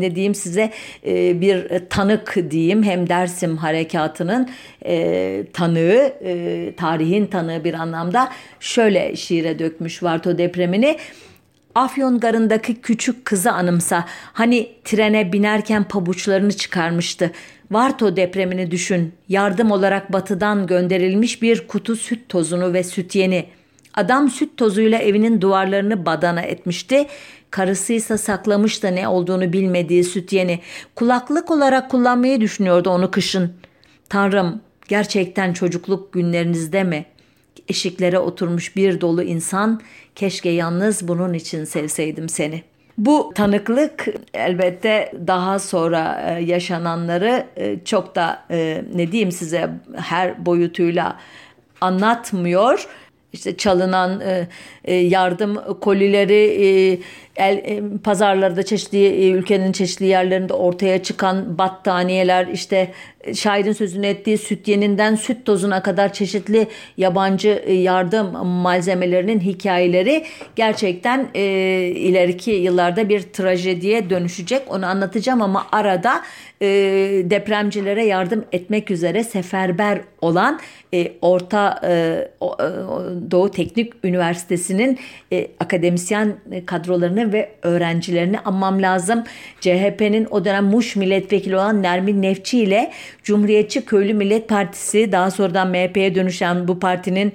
Speaker 1: ne diyeyim size bir tanık diyeyim. Hem Dersim harekatının tanığı tarihin tanığı bir anlamda şöyle şiire dökmüş Varto depremini Afyon garındaki küçük kızı anımsa. Hani trene binerken pabuçlarını çıkarmıştı. Varto depremini düşün. Yardım olarak batıdan gönderilmiş bir kutu süt tozunu ve süt yeni. Adam süt tozuyla evinin duvarlarını badana etmişti. Karısıysa saklamıştı ne olduğunu bilmediği süt yeni. Kulaklık olarak kullanmayı düşünüyordu onu kışın. Tanrım gerçekten çocukluk günlerinizde mi?'' Eşiklere oturmuş bir dolu insan keşke yalnız bunun için sevseydim seni. Bu tanıklık elbette daha sonra e, yaşananları e, çok da e, ne diyeyim size her boyutuyla anlatmıyor. İşte çalınan yardım kolileri el, e, pazarlarda çeşitli e, ülkenin çeşitli yerlerinde ortaya çıkan battaniyeler işte e, şairin sözünü ettiği süt yeninden süt tozuna kadar çeşitli yabancı yardım malzemelerinin hikayeleri gerçekten e, ileriki yıllarda bir trajediye dönüşecek. Onu anlatacağım ama arada e, depremcilere yardım etmek üzere seferber olan e, Orta e, Doğu Teknik Üniversitesi'nin e, akademisyen kadrolarını ve öğrencilerini anmam lazım. CHP'nin o dönem Muş milletvekili olan Nermin Nefçi ile Cumhuriyetçi Köylü Millet Partisi daha sonradan MHP'ye dönüşen bu partinin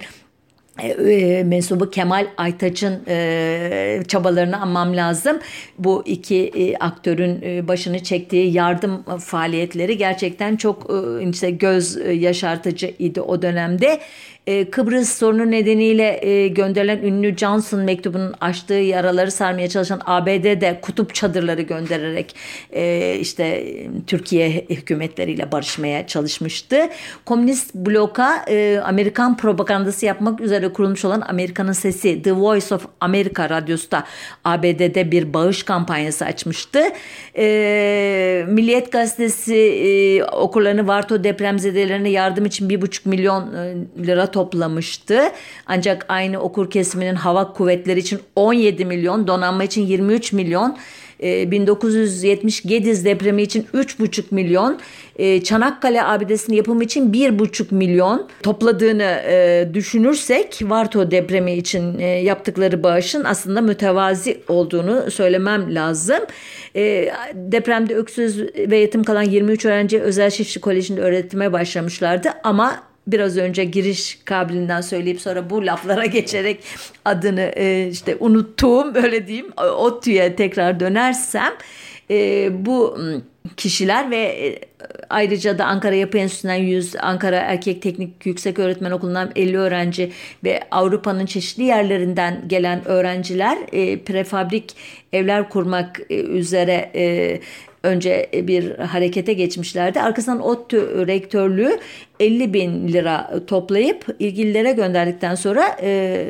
Speaker 1: e, e, mensubu Kemal Aytaç'ın e, çabalarını anmam lazım. Bu iki e, aktörün e, başını çektiği yardım faaliyetleri gerçekten çok e, işte göz yaşartıcı idi o dönemde. Ee, Kıbrıs sorunu nedeniyle e, gönderilen ünlü Johnson mektubunun açtığı yaraları sarmaya çalışan ABD'de kutup çadırları göndererek e, işte Türkiye hükümetleriyle barışmaya çalışmıştı. Komünist bloka e, Amerikan propagandası yapmak üzere kurulmuş olan Amerika'nın Sesi The Voice of America radyosu da ABD'de bir bağış kampanyası açmıştı. Milliyet Gazetesi okurlarını Varto depremzedelerine yardım için bir buçuk milyon lira toplamıştı. Ancak aynı okur kesiminin hava kuvvetleri için 17 milyon, donanma için 23 milyon, 1970 e, Gediz depremi için 3,5 milyon, e, Çanakkale abidesinin yapımı için 1,5 milyon topladığını e, düşünürsek Varto depremi için yaptıkları bağışın aslında mütevazi olduğunu söylemem lazım. Depremde öksüz ve yetim kalan 23 öğrenci Özel Şifçi Koleji'nde öğretime başlamışlardı ama biraz önce giriş kabilinden söyleyip sonra bu laflara geçerek adını e, işte unuttuğum öyle diyeyim ODTÜ'ye tekrar dönersem e, bu kişiler ve e, ayrıca da Ankara Yapı Enstitüsü'nden 100, Ankara Erkek Teknik Yüksek Öğretmen Okulu'ndan 50 öğrenci ve Avrupa'nın çeşitli yerlerinden gelen öğrenciler e, prefabrik evler kurmak e, üzere e, önce bir harekete geçmişlerdi. Arkasından ODTÜ rektörlüğü 50 bin lira toplayıp ilgililere gönderdikten sonra e,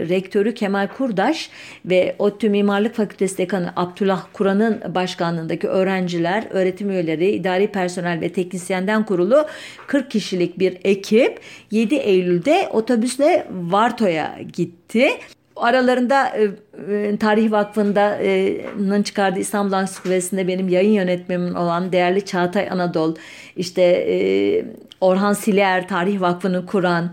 Speaker 1: rektörü Kemal Kurdaş ve ODTÜ Mimarlık Fakültesi Dekanı Abdullah Kur'an'ın başkanlığındaki öğrenciler, öğretim üyeleri, idari personel ve teknisyenden kurulu 40 kişilik bir ekip 7 Eylül'de otobüsle Varto'ya gitti. Aralarında e, e, Tarih Vakfı'nın çıkardığı İstanbul Ansiklopedisi'nde benim yayın yönetmemim olan değerli Çağatay Anadol, işte e, Orhan Siler, Tarih Vakfı'nı kuran,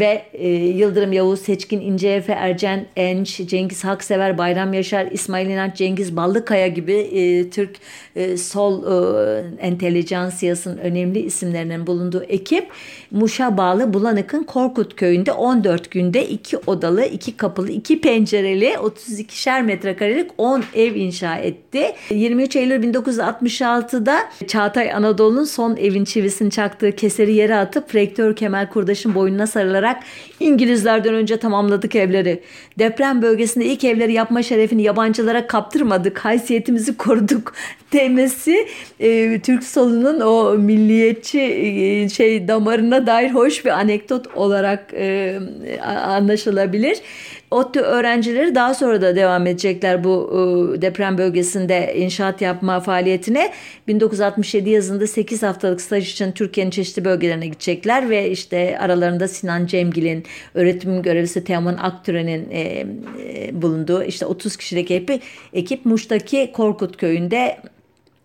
Speaker 1: ve e, Yıldırım Yavuz, Seçkin İnceefe, Ercen Enç, Cengiz Haksever, Bayram Yaşar, İsmail İnanç, Cengiz Ballıkaya gibi e, Türk e, sol e, entelijansiyasının önemli isimlerinin bulunduğu ekip Muş'a bağlı Bulanık'ın Korkut köyünde 14 günde iki odalı, iki kapılı, iki pencereli 32'şer metrekarelik 10 ev inşa etti. 23 Eylül 1966'da Çağatay Anadolu'nun son evin çivisini çaktığı keseri yere atıp rektör Kemal Kurdaş'ın boynuna sarılarak olarak İngilizlerden önce tamamladık evleri. Deprem bölgesinde ilk evleri yapma şerefini yabancılara kaptırmadık. Haysiyetimizi koruduk demesi e, Türk solunun o milliyetçi e, şey damarına dair hoş bir anekdot olarak e, anlaşılabilir. ODTÜ öğrencileri daha sonra da devam edecekler bu e, deprem bölgesinde inşaat yapma faaliyetine. 1967 yazında 8 haftalık staj için Türkiye'nin çeşitli bölgelerine gidecekler ve işte aralarında Sinan Cemgil'in, öğretim görevlisi Teoman Aktüren'in e, e, bulunduğu işte 30 kişilik ekip, ekip Muş'taki Korkut köyünde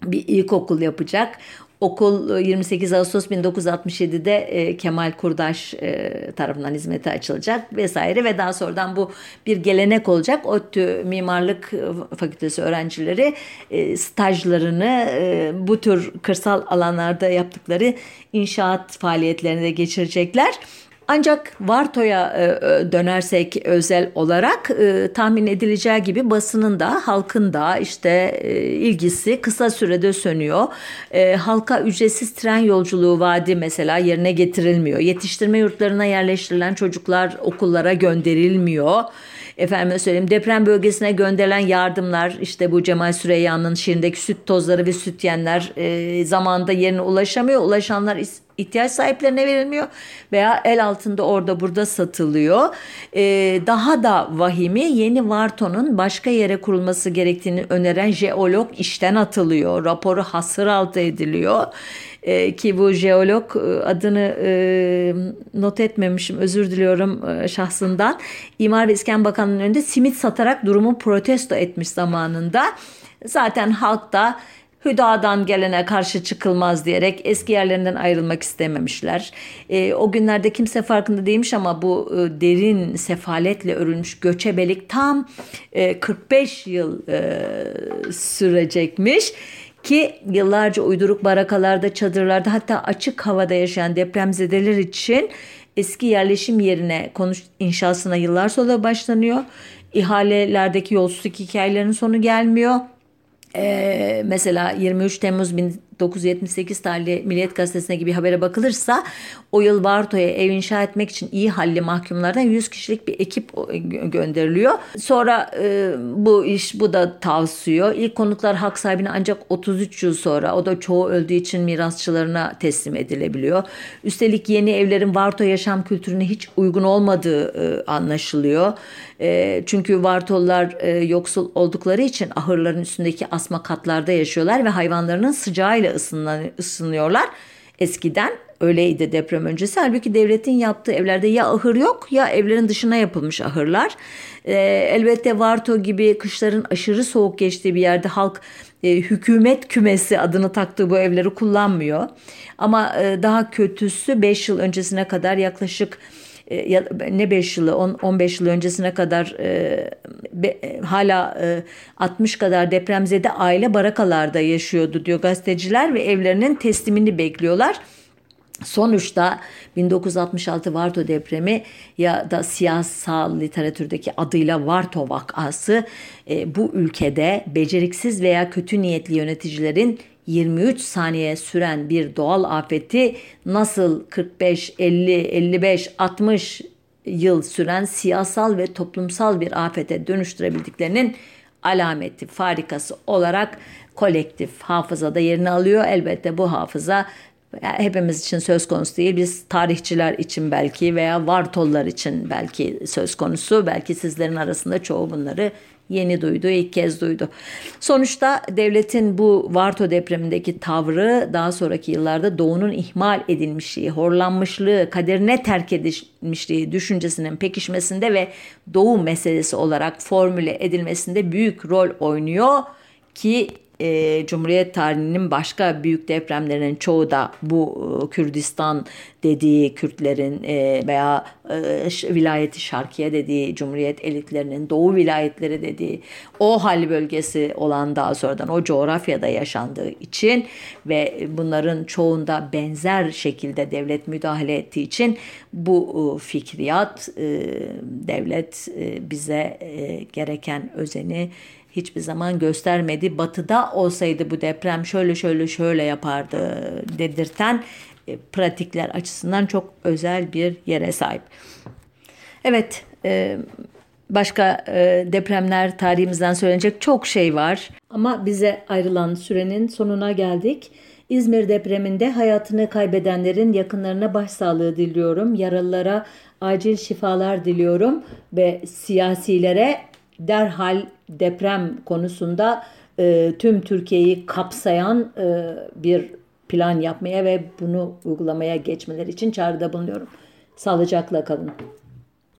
Speaker 1: bir ilkokul yapacak. Okul 28 e, Ağustos 1967'de e, Kemal Kurdaş e, tarafından hizmete açılacak vesaire ve daha sonradan bu bir gelenek olacak. ODTÜ Mimarlık Fakültesi öğrencileri stajlarını bu tür kırsal alanlarda yaptıkları inşaat faaliyetlerine geçirecekler. Ancak Varto'ya e, e, dönersek özel olarak e, tahmin edileceği gibi basının da halkın da işte ilgisi kısa sürede sönüyor. Halka ücretsiz tren yolculuğu vaadi mesela yerine getirilmiyor. Yetiştirme yurtlarına yerleştirilen çocuklar okullara gönderilmiyor efendim söyleyeyim deprem bölgesine gönderilen yardımlar işte bu Cemal Süreyya'nın şiirindeki süt tozları ve süt yenler e, zamanında yerine ulaşamıyor. Ulaşanlar ihtiyaç sahiplerine verilmiyor veya el altında orada burada satılıyor. Ee, daha da vahimi yeni Varto'nun başka yere kurulması gerektiğini öneren jeolog işten atılıyor. Raporu hasır altı ediliyor. Ee, ki bu jeolog e, adını e, not etmemişim özür diliyorum e, şahsından. İmar ve İskan Bakanlığı'nın önünde simit satarak durumu protesto etmiş zamanında. Zaten halk da Hüda'dan gelene karşı çıkılmaz diyerek eski yerlerinden ayrılmak istememişler. E, o günlerde kimse farkında değilmiş ama bu e, derin sefaletle örülmüş göçebelik tam e, 45 yıl e, sürecekmiş ki yıllarca uyduruk barakalarda, çadırlarda hatta açık havada yaşayan depremzedeler için eski yerleşim yerine konuş inşasına yıllar sonra başlanıyor. İhalelerdeki yolsuzluk hikayelerinin sonu gelmiyor. Ee, mesela 23 Temmuz 1978 tarihli Milliyet Gazetesi'ne gibi habere bakılırsa o yıl Barto'ya ev inşa etmek için iyi halli mahkumlardan 100 kişilik bir ekip gönderiliyor. Sonra e, bu iş bu da tavsiyor. İlk konutlar hak sahibine ancak 33 yıl sonra o da çoğu öldüğü için mirasçılarına teslim edilebiliyor. Üstelik yeni evlerin Varto yaşam kültürüne hiç uygun olmadığı e, anlaşılıyor. E, çünkü Vartollar e, yoksul oldukları için ahırların üstündeki asma katlarda yaşıyorlar ve hayvanlarının sıcağıyla ısınıyorlar. Eskiden öyleydi deprem öncesi. Halbuki devletin yaptığı evlerde ya ahır yok ya evlerin dışına yapılmış ahırlar. E, elbette Varto gibi kışların aşırı soğuk geçtiği bir yerde halk e, hükümet kümesi adını taktığı bu evleri kullanmıyor. Ama e, daha kötüsü 5 yıl öncesine kadar yaklaşık e, ne 5 yılı 10, 15 yıl öncesine kadar e, be, e, hala e, 60 kadar depremzede aile barakalarda yaşıyordu diyor gazeteciler ve evlerinin teslimini bekliyorlar. Sonuçta 1966 Varto depremi ya da siyasal literatürdeki adıyla Varto vakası e, bu ülkede beceriksiz veya kötü niyetli yöneticilerin 23 saniye süren bir doğal afeti nasıl 45, 50, 55, 60 yıl süren siyasal ve toplumsal bir afete dönüştürebildiklerinin alameti, farikası olarak kolektif hafızada yerini alıyor. Elbette bu hafıza hepimiz için söz konusu değil. Biz tarihçiler için belki veya Vartollar için belki söz konusu. Belki sizlerin arasında çoğu bunları yeni duydu, ilk kez duydu. Sonuçta devletin bu Varto depremindeki tavrı daha sonraki yıllarda doğunun ihmal edilmişliği, horlanmışlığı, kaderine terk edilmişliği düşüncesinin pekişmesinde ve doğu meselesi olarak formüle edilmesinde büyük rol oynuyor ki e, Cumhuriyet tarihinin başka büyük depremlerinin çoğu da bu e, Kürdistan dediği Kürtlerin e, veya e, vilayeti Şarkiye dediği Cumhuriyet elitlerinin Doğu vilayetleri dediği o hal bölgesi olan daha sonradan o coğrafyada yaşandığı için ve bunların çoğunda benzer şekilde devlet müdahale ettiği için bu e, fikriyat e, devlet e, bize e, gereken özeni hiçbir zaman göstermedi. Batıda olsaydı bu deprem şöyle şöyle şöyle yapardı dedirten e, pratikler açısından çok özel bir yere sahip. Evet, e, başka e, depremler tarihimizden söylenecek çok şey var. Ama bize ayrılan sürenin sonuna geldik. İzmir depreminde hayatını kaybedenlerin yakınlarına başsağlığı diliyorum. Yaralılara acil şifalar diliyorum ve siyasilere derhal deprem konusunda e, tüm Türkiye'yi kapsayan e, bir plan yapmaya ve bunu uygulamaya geçmeleri için çağrıda bulunuyorum. Sağlıcakla kalın.